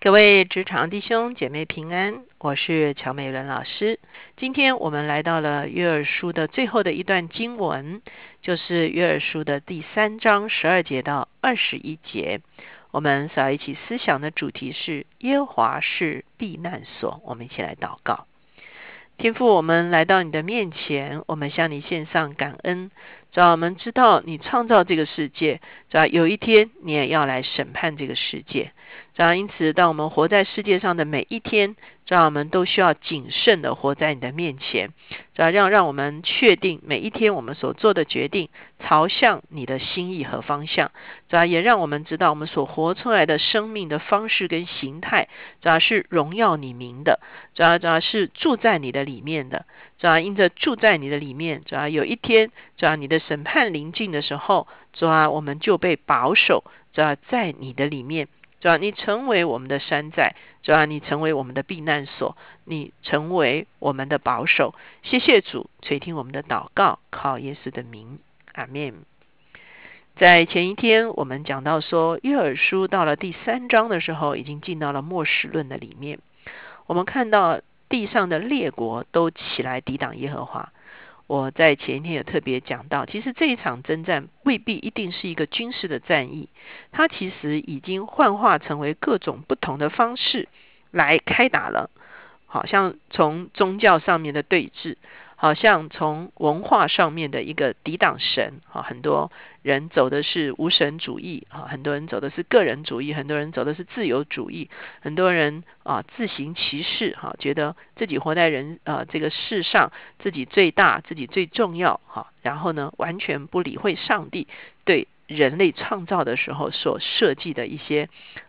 各位职场弟兄姐妹平安，我是乔美伦老师。今天我们来到了约珥书的最后的一段经文，就是约珥书的第三章十二节到二十一节。我们所要一起思想的主题是耶华是避难所。我们一起来祷告。天父，我们来到你的面前，我们向你献上感恩。主要我们知道你创造这个世界，主要有一天你也要来审判这个世界。主要因此，当我们活在世界上的每一天，主要我们都需要谨慎的活在你的面前。主要让让我们确定每一天我们所做的决定朝向你的心意和方向。主要也让我们知道我们所活出来的生命的方式跟形态，主要是荣耀你名的。主要主要是住在你的里面的。主要因着住在你的里面，主要有一天，主要你的审判临近的时候，主要我们就被保守，主要在你的里面，主要你成为我们的山寨，主要你成为我们的避难所，你成为我们的保守。谢谢主垂听我们的祷告，靠耶稣的名，阿门。在前一天，我们讲到说，约珥书到了第三章的时候，已经进到了末世论的里面，我们看到。地上的列国都起来抵挡耶和华。我在前一天有特别讲到，其实这一场征战未必一定是一个军事的战役，它其实已经幻化成为各种不同的方式来开打了。好像从宗教上面的对峙。好像从文化上面的一个抵挡神，啊，很多人走的是无神主义，啊，很多人走的是个人主义，很多人走的是自由主义，很多人啊自行其事，哈，觉得自己活在人啊这个世上，自己最大，自己最重要，哈，然后呢，完全不理会上帝对人类创造的时候所设计的一些。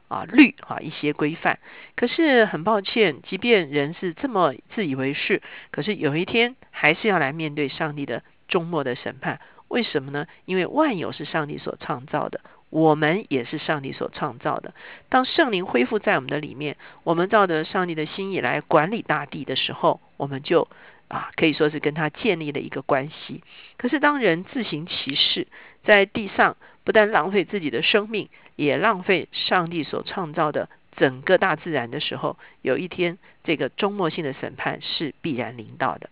啊，律啊，一些规范。可是很抱歉，即便人是这么自以为是，可是有一天还是要来面对上帝的终末的审判。为什么呢？因为万有是上帝所创造的，我们也是上帝所创造的。当圣灵恢复在我们的里面，我们照着上帝的心意来管理大地的时候，我们就啊，可以说是跟他建立了一个关系。可是当人自行其事，在地上不但浪费自己的生命。也浪费上帝所创造的整个大自然的时候，有一天这个终末性的审判是必然临到的。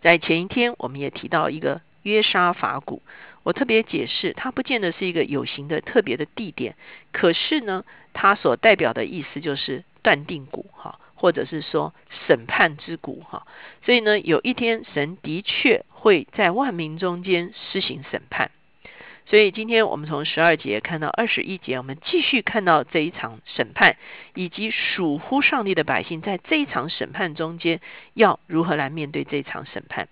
在前一天，我们也提到一个约沙法谷，我特别解释，它不见得是一个有形的特别的地点，可是呢，它所代表的意思就是断定谷哈，或者是说审判之谷哈。所以呢，有一天神的确会在万民中间施行审判。所以今天我们从十二节看到二十一节，我们继续看到这一场审判，以及属乎上帝的百姓在这一场审判中间要如何来面对这场审判。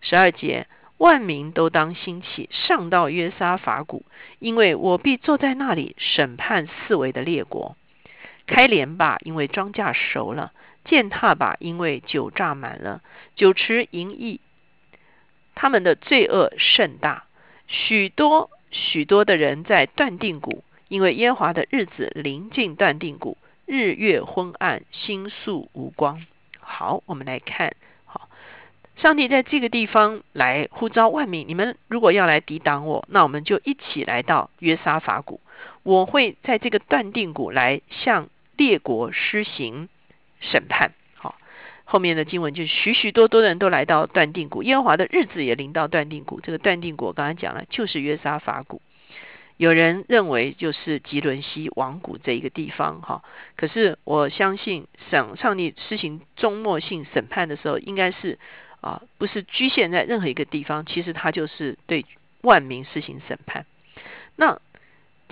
十二节，万民都当兴起，上到约沙法谷，因为我必坐在那里审判四围的列国。开镰吧，因为庄稼熟了；践踏吧，因为酒榨满了；酒池盈溢，他们的罪恶甚大。许多许多的人在断定谷，因为耶和华的日子临近断定谷，日月昏暗，星宿无光。好，我们来看，好，上帝在这个地方来呼召万民，你们如果要来抵挡我，那我们就一起来到约沙法谷，我会在这个断定谷来向列国施行审判。好后面的经文就许许多多的人都来到断定谷，耶和华的日子也临到断定谷。这个断定谷我刚才讲了，就是约沙法谷。有人认为就是吉伦西王谷这一个地方，哈。可是我相信，上上帝施行终末性审判的时候，应该是啊，不是局限在任何一个地方，其实他就是对万民施行审判。那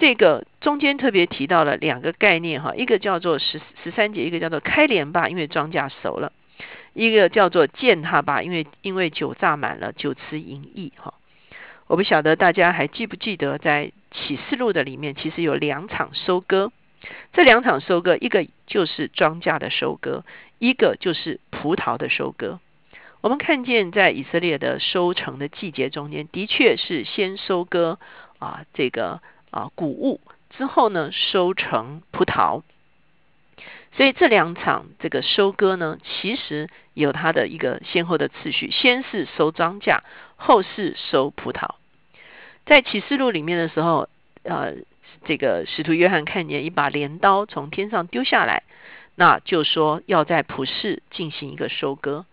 这个中间特别提到了两个概念，哈，一个叫做十十三节，一个叫做开镰吧，因为庄稼熟了。一个叫做践踏吧，因为因为酒榨满了，酒池盈溢哈。我不晓得大家还记不记得，在启示录的里面，其实有两场收割。这两场收割，一个就是庄稼的收割，一个就是葡萄的收割。我们看见在以色列的收成的季节中间，的确是先收割啊这个啊谷物，之后呢收成葡萄。所以这两场这个收割呢，其实有它的一个先后的次序，先是收庄稼，后是收葡萄。在启示录里面的时候，呃，这个使徒约翰看见一把镰刀从天上丢下来，那就说要在普世进行一个收割。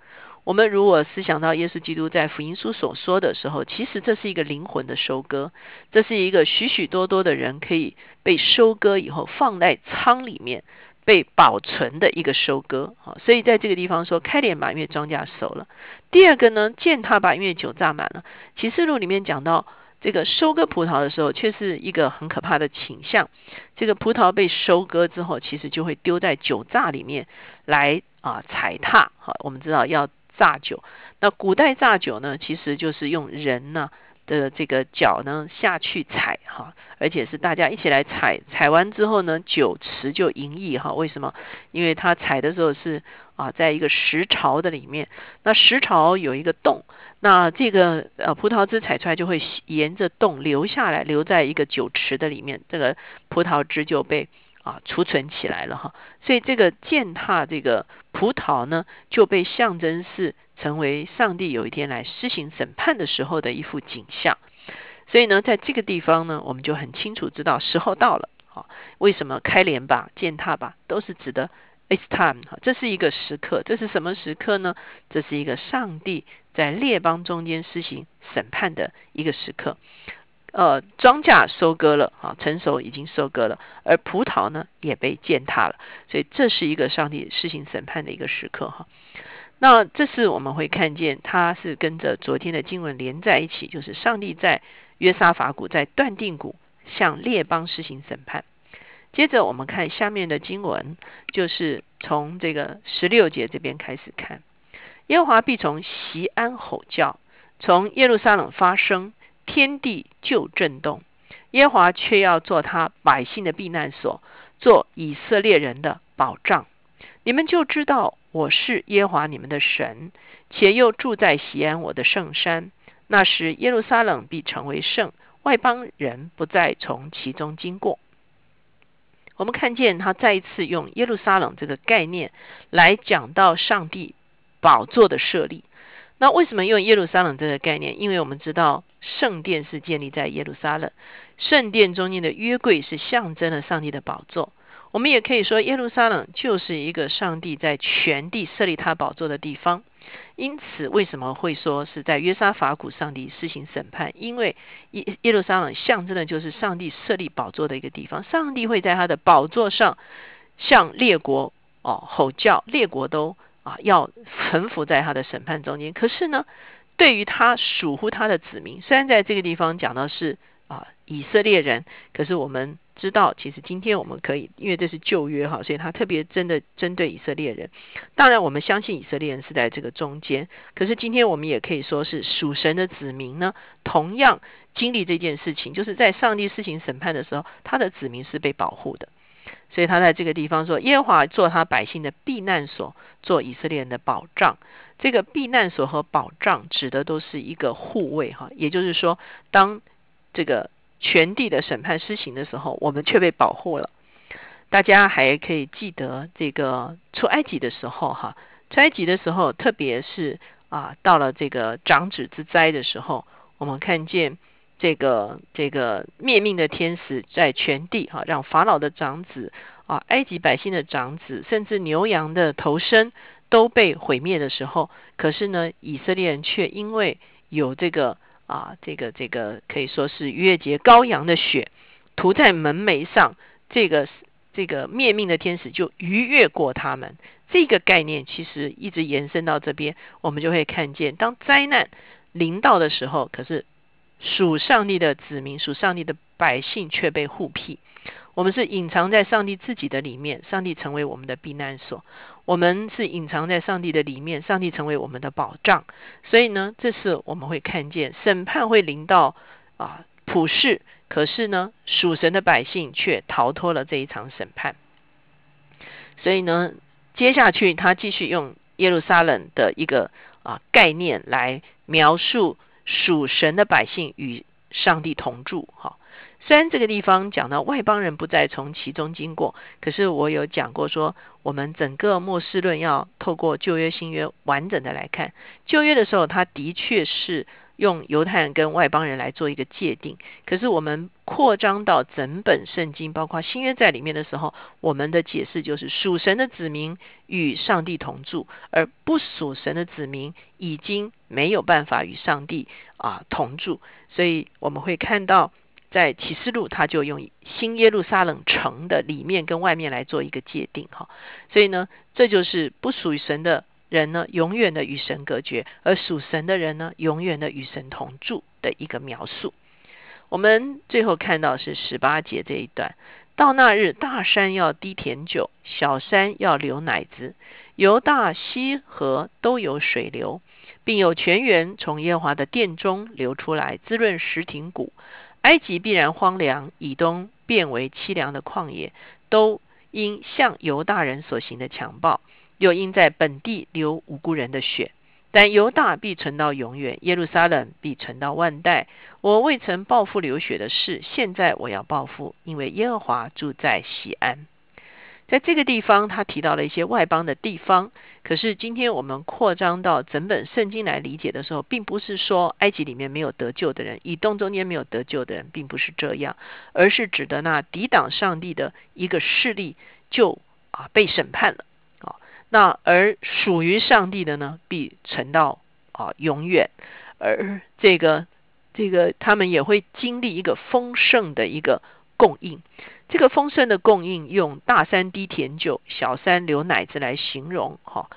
我们如果思想到耶稣基督在福音书所说的时候，其实这是一个灵魂的收割，这是一个许许多多的人可以被收割以后放在仓里面被保存的一个收割。好，所以在这个地方说开镰吧，因为庄稼熟了。第二个呢，践踏吧，因为酒榨满了。启示录里面讲到这个收割葡萄的时候，却是一个很可怕的倾向。这个葡萄被收割之后，其实就会丢在酒榨里面来啊踩踏。好，我们知道要。榨酒，那古代榨酒呢，其实就是用人呢的这个脚呢下去踩哈，而且是大家一起来踩，踩完之后呢，酒池就盈溢哈。为什么？因为他踩的时候是啊，在一个石槽的里面，那石槽有一个洞，那这个呃葡萄汁踩出来就会沿着洞流下来，留在一个酒池的里面，这个葡萄汁就被。啊，储存起来了哈，所以这个践踏这个葡萄呢，就被象征是成为上帝有一天来施行审判的时候的一幅景象。所以呢，在这个地方呢，我们就很清楚知道时候到了。啊，为什么开镰吧、践踏吧，都是指的 it's time 哈，这是一个时刻。这是什么时刻呢？这是一个上帝在列邦中间施行审判的一个时刻。呃，庄稼收割了啊，成熟已经收割了，而葡萄呢也被践踏了，所以这是一个上帝施行审判的一个时刻哈。那这次我们会看见，它是跟着昨天的经文连在一起，就是上帝在约沙法谷在断定谷向列邦施行审判。接着我们看下面的经文，就是从这个十六节这边开始看，耶和华必从西安吼叫，从耶路撒冷发声。天地就震动，耶华却要做他百姓的避难所，做以色列人的保障。你们就知道我是耶华你们的神，且又住在西安我的圣山。那时耶路撒冷必成为圣，外邦人不再从其中经过。我们看见他再一次用耶路撒冷这个概念来讲到上帝宝座的设立。那为什么用耶路撒冷这个概念？因为我们知道圣殿是建立在耶路撒冷，圣殿中间的约柜是象征了上帝的宝座。我们也可以说，耶路撒冷就是一个上帝在全地设立他宝座的地方。因此，为什么会说是在约沙法谷上帝施行审判？因为耶耶路撒冷象征的就是上帝设立宝座的一个地方。上帝会在他的宝座上向列国哦吼叫，列国都。啊，要臣服在他的审判中间。可是呢，对于他属乎他的子民，虽然在这个地方讲到是啊以色列人，可是我们知道，其实今天我们可以，因为这是旧约哈，所以他特别真的针对以色列人。当然，我们相信以色列人是在这个中间。可是今天我们也可以说是属神的子民呢，同样经历这件事情，就是在上帝施行审判的时候，他的子民是被保护的。所以他在这个地方说，耶和华做他百姓的避难所，做以色列人的保障。这个避难所和保障指的都是一个护卫哈，也就是说，当这个全地的审判施行的时候，我们却被保护了。大家还可以记得这个出埃及的时候哈，出埃及的时候，特别是啊，到了这个长子之灾的时候，我们看见。这个这个灭命的天使在全地哈，让法老的长子啊，埃及百姓的长子，甚至牛羊的头身都被毁灭的时候，可是呢，以色列人却因为有这个啊，这个这个可以说是逾越节羔羊的血涂在门楣上，这个这个灭命的天使就逾越过他们。这个概念其实一直延伸到这边，我们就会看见，当灾难临到的时候，可是。属上帝的子民，属上帝的百姓却被护庇。我们是隐藏在上帝自己的里面，上帝成为我们的避难所。我们是隐藏在上帝的里面，上帝成为我们的保障。所以呢，这是我们会看见审判会临到啊普世，可是呢，属神的百姓却逃脱了这一场审判。所以呢，接下去他继续用耶路撒冷的一个啊概念来描述。属神的百姓与上帝同住，哈。虽然这个地方讲到外邦人不再从其中经过，可是我有讲过说，我们整个末世论要透过旧约新约完整的来看。旧约的时候，它的确是用犹太人跟外邦人来做一个界定。可是我们扩张到整本圣经，包括新约在里面的时候，我们的解释就是属神的子民与上帝同住，而不属神的子民已经没有办法与上帝啊同住。所以我们会看到。在启示录，他就用新耶路撒冷城的里面跟外面来做一个界定，哈，所以呢，这就是不属于神的人呢，永远的与神隔绝；而属神的人呢，永远的与神同住的一个描述。我们最后看到是十八节这一段，到那日，大山要滴甜酒，小山要流奶子，犹大溪河都有水流，并有泉源从耶和华的殿中流出来，滋润石亭谷。埃及必然荒凉，以东变为凄凉的旷野，都因向犹大人所行的强暴，又因在本地流无辜人的血。但犹大必存到永远，耶路撒冷必存到万代。我未曾报复流血的事，现在我要报复，因为耶和华住在西安。在这个地方，他提到了一些外邦的地方。可是今天我们扩张到整本圣经来理解的时候，并不是说埃及里面没有得救的人，以东中间没有得救的人，并不是这样，而是指的那抵挡上帝的一个势力就啊被审判了啊。那而属于上帝的呢，必存到啊永远。而这个这个他们也会经历一个丰盛的一个供应。这个丰盛的供应，用大山滴甜酒，小山流奶子来形容。哈，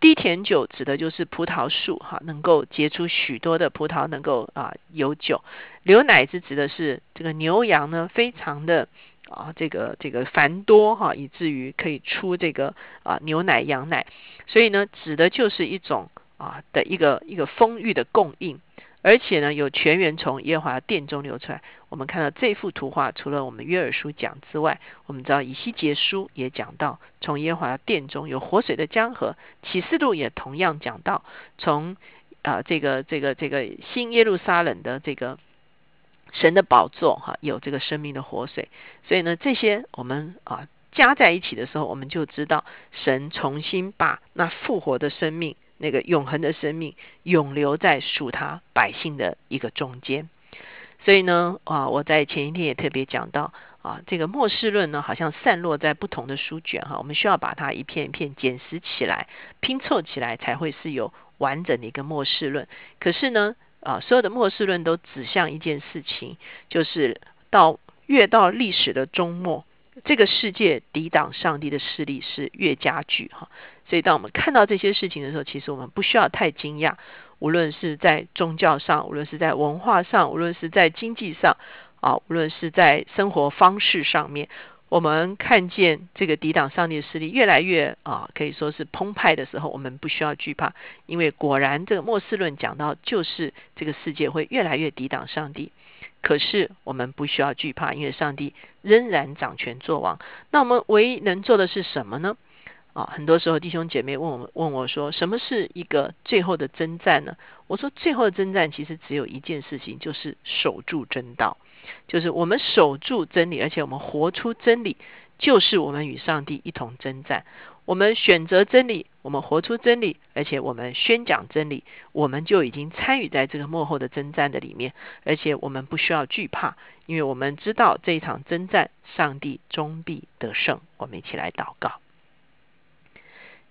滴甜酒指的就是葡萄树，哈，能够结出许多的葡萄，能够啊有酒。流奶子指的是这个牛羊呢，非常的啊这个这个繁多，哈，以至于可以出这个啊牛奶羊奶。所以呢，指的就是一种啊的一个一个丰裕的供应。而且呢，有泉源从耶和华殿中流出来。我们看到这幅图画，除了我们约尔书讲之外，我们知道以西结书也讲到，从耶和华殿中有活水的江河。启示录也同样讲到，从啊这个这个这个新耶路撒冷的这个神的宝座哈，有这个生命的活水。所以呢，这些我们啊加在一起的时候，我们就知道神重新把那复活的生命。那个永恒的生命永留在属他百姓的一个中间，所以呢，啊，我在前一天也特别讲到，啊，这个末世论呢，好像散落在不同的书卷哈，我们需要把它一片一片捡拾起来，拼凑起来，才会是有完整的一个末世论。可是呢，啊，所有的末世论都指向一件事情，就是到越到历史的终末。这个世界抵挡上帝的势力是越加剧哈，所以当我们看到这些事情的时候，其实我们不需要太惊讶。无论是在宗教上，无论是在文化上，无论是在经济上，啊，无论是在生活方式上面，我们看见这个抵挡上帝的势力越来越啊，可以说是澎湃的时候，我们不需要惧怕，因为果然这个末世论讲到，就是这个世界会越来越抵挡上帝。可是我们不需要惧怕，因为上帝仍然掌权作王。那我们唯一能做的是什么呢？啊，很多时候弟兄姐妹问我问我说，什么是一个最后的征战呢？我说，最后的征战其实只有一件事情，就是守住真道，就是我们守住真理，而且我们活出真理，就是我们与上帝一同征战。我们选择真理，我们活出真理，而且我们宣讲真理，我们就已经参与在这个幕后的征战的里面，而且我们不需要惧怕，因为我们知道这一场征战，上帝终必得胜。我们一起来祷告，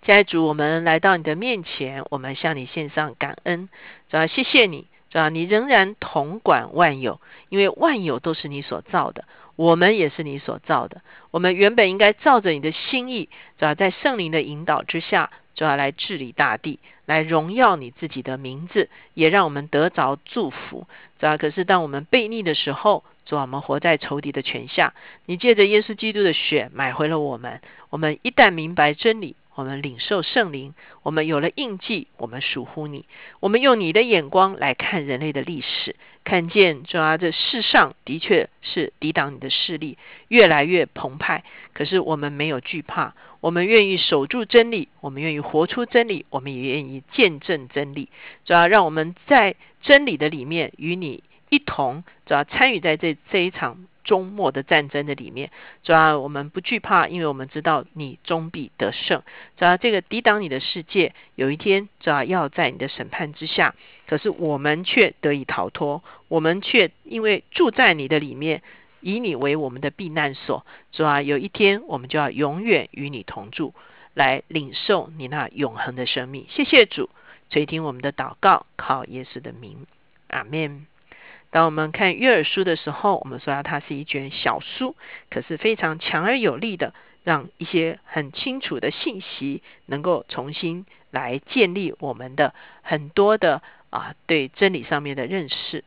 家主，我们来到你的面前，我们向你献上感恩，主要谢谢你，主要你仍然统管万有，因为万有都是你所造的。我们也是你所造的，我们原本应该照着你的心意，主要在圣灵的引导之下，主要来治理大地，来荣耀你自己的名字，也让我们得着祝福。主要可是当我们悖逆的时候，主要我们活在仇敌的权下，你借着耶稣基督的血买回了我们。我们一旦明白真理。我们领受圣灵，我们有了印记，我们属乎你。我们用你的眼光来看人类的历史，看见主啊，这世上的确是抵挡你的势力越来越澎湃。可是我们没有惧怕，我们愿意守住真理，我们愿意活出真理，我们也愿意见证真理。主要让我们在真理的里面与你一同，主要参与在这这一场。终末的战争的里面，主要我们不惧怕，因为我们知道你终必得胜。主要这个抵挡你的世界，有一天主要要在你的审判之下，可是我们却得以逃脱，我们却因为住在你的里面，以你为我们的避难所。主啊，有一天我们就要永远与你同住，来领受你那永恒的生命。谢谢主垂听我们的祷告，靠耶稣的名，阿门。当我们看约珥书的时候，我们说它是一卷小书，可是非常强而有力的，让一些很清楚的信息能够重新来建立我们的很多的啊对真理上面的认识。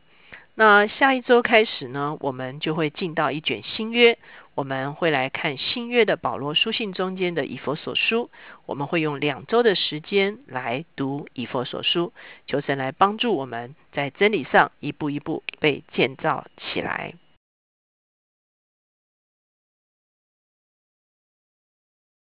那下一周开始呢，我们就会进到一卷新约。我们会来看新约的保罗书信中间的以佛所书，我们会用两周的时间来读以佛所书，求神来帮助我们在真理上一步一步被建造起来。